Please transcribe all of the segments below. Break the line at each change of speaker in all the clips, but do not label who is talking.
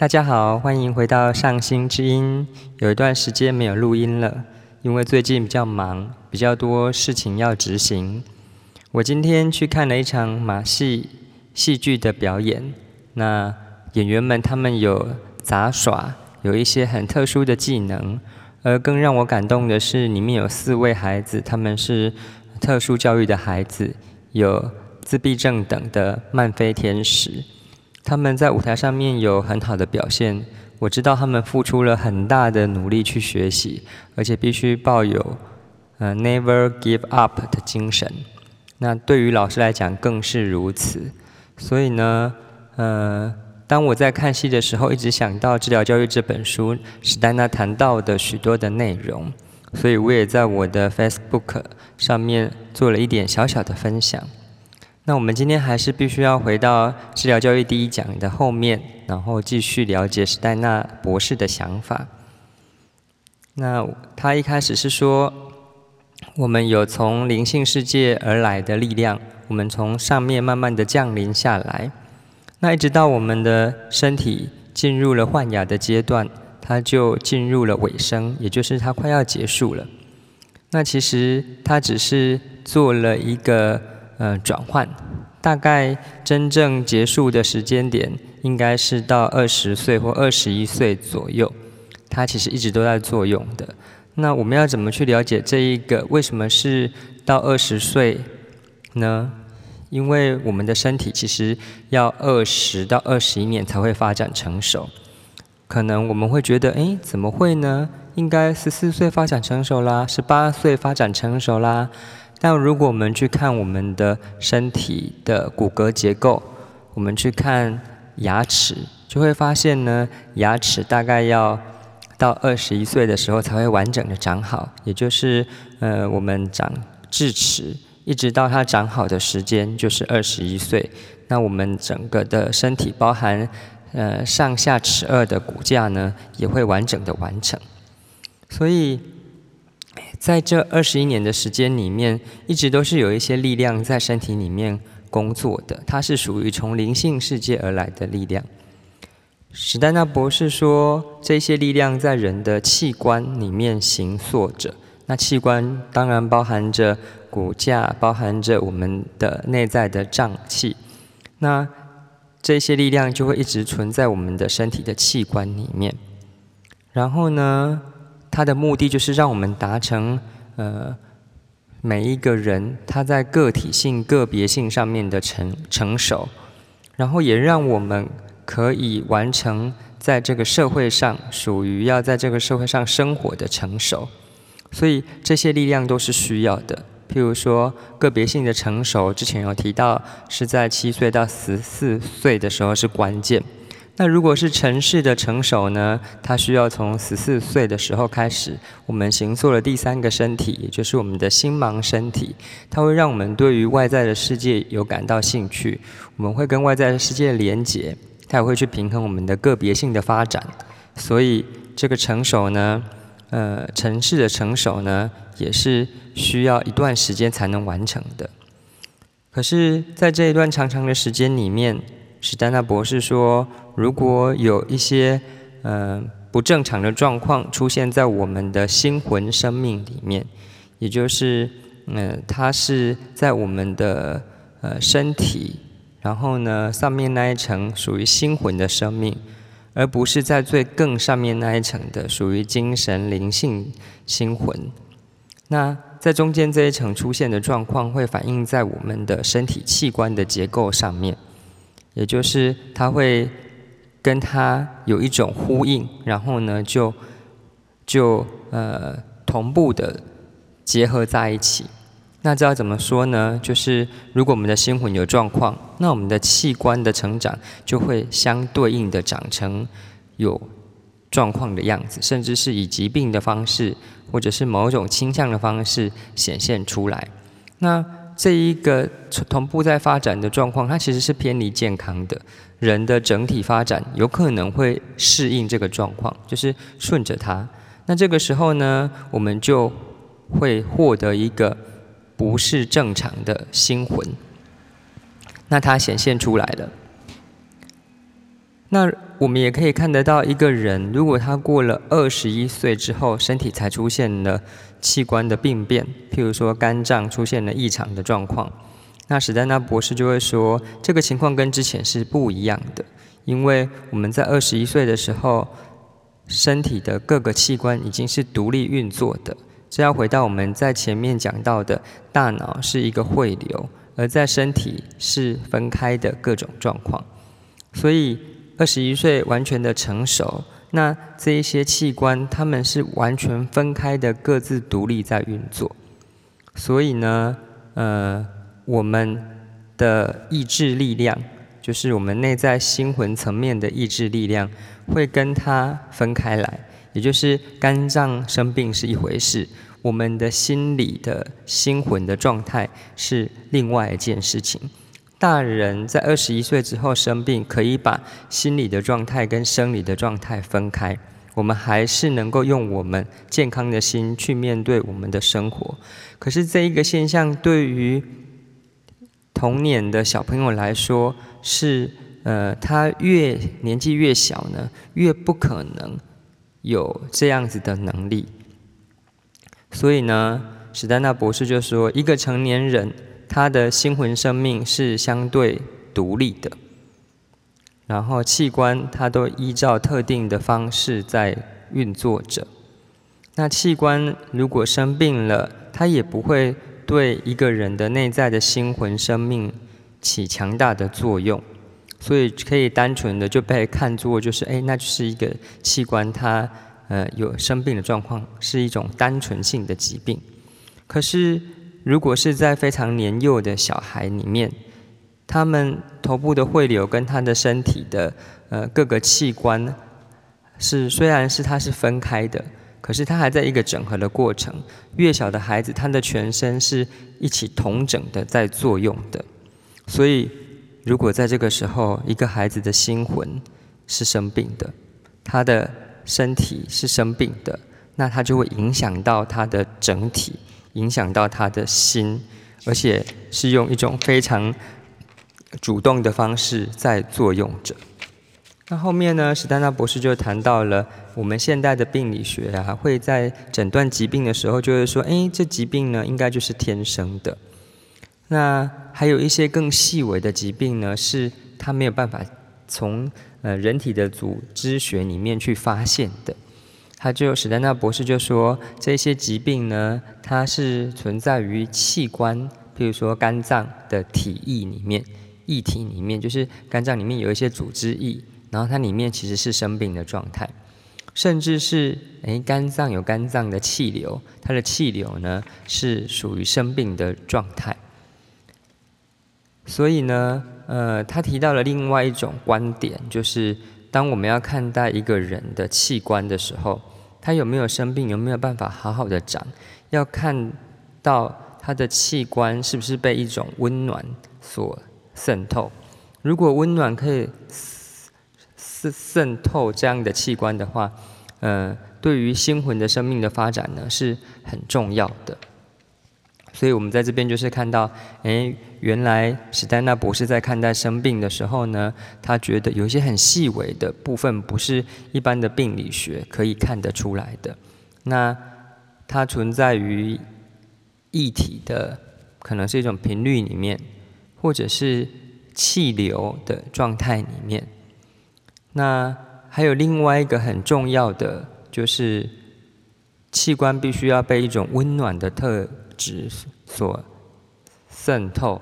大家好，欢迎回到上星之音。有一段时间没有录音了，因为最近比较忙，比较多事情要执行。我今天去看了一场马戏戏剧的表演，那演员们他们有杂耍，有一些很特殊的技能，而更让我感动的是，里面有四位孩子，他们是特殊教育的孩子，有自闭症等的漫飞天使。他们在舞台上面有很好的表现，我知道他们付出了很大的努力去学习，而且必须抱有呃 never give up 的精神。那对于老师来讲更是如此。所以呢，呃，当我在看戏的时候，一直想到《治疗教育》这本书史丹娜谈到的许多的内容，所以我也在我的 Facebook 上面做了一点小小的分享。那我们今天还是必须要回到治疗教育第一讲的后面，然后继续了解史黛纳博士的想法。那他一开始是说，我们有从灵性世界而来的力量，我们从上面慢慢的降临下来，那一直到我们的身体进入了换牙的阶段，它就进入了尾声，也就是它快要结束了。那其实它只是做了一个。呃，转换大概真正结束的时间点应该是到二十岁或二十一岁左右，它其实一直都在作用的。那我们要怎么去了解这一个为什么是到二十岁呢？因为我们的身体其实要二十到二十一年才会发展成熟。可能我们会觉得，哎，怎么会呢？应该十四岁发展成熟啦，十八岁发展成熟啦。但如果我们去看我们的身体的骨骼结构，我们去看牙齿，就会发现呢，牙齿大概要到二十一岁的时候才会完整的长好，也就是呃，我们长智齿，一直到它长好的时间就是二十一岁。那我们整个的身体，包含呃上下齿颚的骨架呢，也会完整的完成。所以。在这二十一年的时间里面，一直都是有一些力量在身体里面工作的，它是属于从灵性世界而来的力量。史丹纳博士说，这些力量在人的器官里面行作着。那器官当然包含着骨架，包含着我们的内在的脏器。那这些力量就会一直存在我们的身体的器官里面。然后呢？它的目的就是让我们达成，呃，每一个人他在个体性、个别性上面的成成熟，然后也让我们可以完成在这个社会上属于要在这个社会上生活的成熟。所以这些力量都是需要的。譬如说个别性的成熟，之前有提到是在七岁到十四岁的时候是关键。那如果是城市的成熟呢？它需要从十四岁的时候开始，我们行做了第三个身体，也就是我们的心盲身体。它会让我们对于外在的世界有感到兴趣，我们会跟外在的世界连结，它也会去平衡我们的个别性的发展。所以这个成熟呢，呃，城市的成熟呢，也是需要一段时间才能完成的。可是，在这一段长长的时间里面，史丹纳博士说，如果有一些呃不正常的状况出现在我们的心魂生命里面，也就是嗯，它是在我们的呃身体，然后呢上面那一层属于心魂的生命，而不是在最更上面那一层的属于精神灵性心魂。那在中间这一层出现的状况，会反映在我们的身体器官的结构上面。也就是它会跟它有一种呼应，然后呢，就就呃同步的结合在一起。那这要怎么说呢？就是如果我们的心魂有状况，那我们的器官的成长就会相对应的长成有状况的样子，甚至是以疾病的方式，或者是某种倾向的方式显现出来。那这一个同步在发展的状况，它其实是偏离健康的。人的整体发展有可能会适应这个状况，就是顺着它。那这个时候呢，我们就会获得一个不是正常的心魂。那它显现出来了。那我们也可以看得到，一个人如果他过了二十一岁之后，身体才出现了器官的病变，譬如说肝脏出现了异常的状况，那史丹纳博士就会说，这个情况跟之前是不一样的，因为我们在二十一岁的时候，身体的各个器官已经是独立运作的。这要回到我们在前面讲到的，大脑是一个汇流，而在身体是分开的各种状况，所以。二十一岁完全的成熟，那这一些器官，他们是完全分开的，各自独立在运作。所以呢，呃，我们的意志力量，就是我们内在心魂层面的意志力量，会跟它分开来。也就是肝脏生病是一回事，我们的心理的心魂的状态是另外一件事情。大人在二十一岁之后生病，可以把心理的状态跟生理的状态分开。我们还是能够用我们健康的心去面对我们的生活。可是这一个现象对于童年的小朋友来说，是呃，他越年纪越小呢，越不可能有这样子的能力。所以呢，史丹纳博士就说，一个成年人。他的心魂生命是相对独立的，然后器官它都依照特定的方式在运作着。那器官如果生病了，它也不会对一个人的内在的心魂生命起强大的作用，所以可以单纯的就被看作就是，哎，那就是一个器官它呃有生病的状况，是一种单纯性的疾病。可是。如果是在非常年幼的小孩里面，他们头部的汇流跟他的身体的呃各个器官是虽然是它是分开的，可是他还在一个整合的过程。越小的孩子，他的全身是一起同整的在作用的。所以，如果在这个时候，一个孩子的心魂是生病的，他的身体是生病的，那他就会影响到他的整体。影响到他的心，而且是用一种非常主动的方式在作用着。那后面呢，史丹纳博士就谈到了我们现代的病理学啊，会在诊断疾病的时候，就会说，哎，这疾病呢，应该就是天生的。那还有一些更细微的疾病呢，是他没有办法从呃人体的组织学里面去发现的。他就史丹纳博士就说，这些疾病呢，它是存在于器官，譬如说肝脏的体液里面，液体里面，就是肝脏里面有一些组织液，然后它里面其实是生病的状态，甚至是诶肝脏有肝脏的气流，它的气流呢是属于生病的状态。所以呢，呃，他提到了另外一种观点，就是当我们要看待一个人的器官的时候。他有没有生病？有没有办法好好的长？要看到他的器官是不是被一种温暖所渗透。如果温暖可以渗渗透这样的器官的话，呃，对于心魂的生命的发展呢，是很重要的。所以我们在这边就是看到，诶，原来史丹纳博士在看待生病的时候呢，他觉得有一些很细微的部分不是一般的病理学可以看得出来的。那它存在于液体的，可能是一种频率里面，或者是气流的状态里面。那还有另外一个很重要的，就是器官必须要被一种温暖的特。所渗透。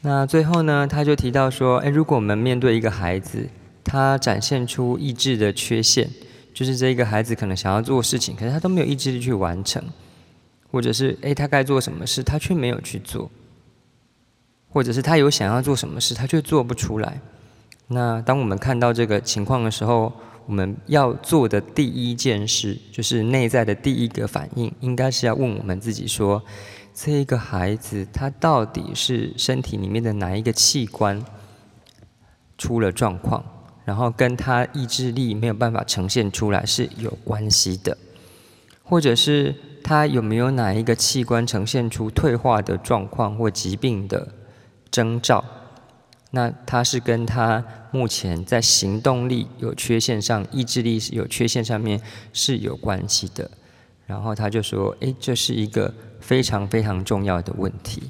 那最后呢，他就提到说：，哎，如果我们面对一个孩子，他展现出意志的缺陷，就是这个孩子可能想要做事情，可是他都没有意志力去完成，或者是哎，他该做什么事，他却没有去做，或者是他有想要做什么事，他却做不出来。那当我们看到这个情况的时候，我们要做的第一件事，就是内在的第一个反应，应该是要问我们自己：说，这个孩子他到底是身体里面的哪一个器官出了状况，然后跟他意志力没有办法呈现出来是有关系的，或者是他有没有哪一个器官呈现出退化的状况或疾病的征兆？那他是跟他目前在行动力有缺陷上、意志力有缺陷上面是有关系的。然后他就说：“诶，这是一个非常非常重要的问题。”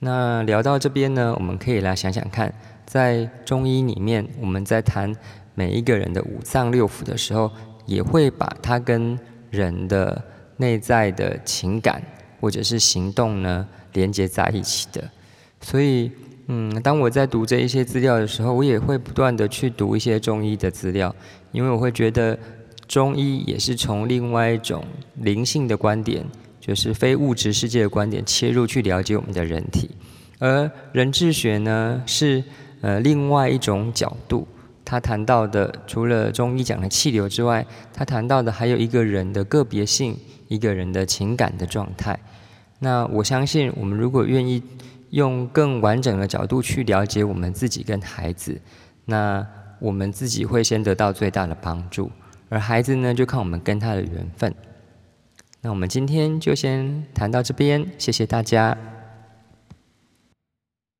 那聊到这边呢，我们可以来想想看，在中医里面，我们在谈每一个人的五脏六腑的时候，也会把它跟人的内在的情感或者是行动呢连接在一起的。所以。嗯，当我在读这一些资料的时候，我也会不断的去读一些中医的资料，因为我会觉得中医也是从另外一种灵性的观点，就是非物质世界的观点切入去了解我们的人体，而人质学呢是呃另外一种角度，他谈到的除了中医讲的气流之外，他谈到的还有一个人的个别性，一个人的情感的状态。那我相信，我们如果愿意。用更完整的角度去了解我们自己跟孩子，那我们自己会先得到最大的帮助，而孩子呢，就看我们跟他的缘分。那我们今天就先谈到这边，谢谢大家。